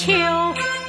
秋。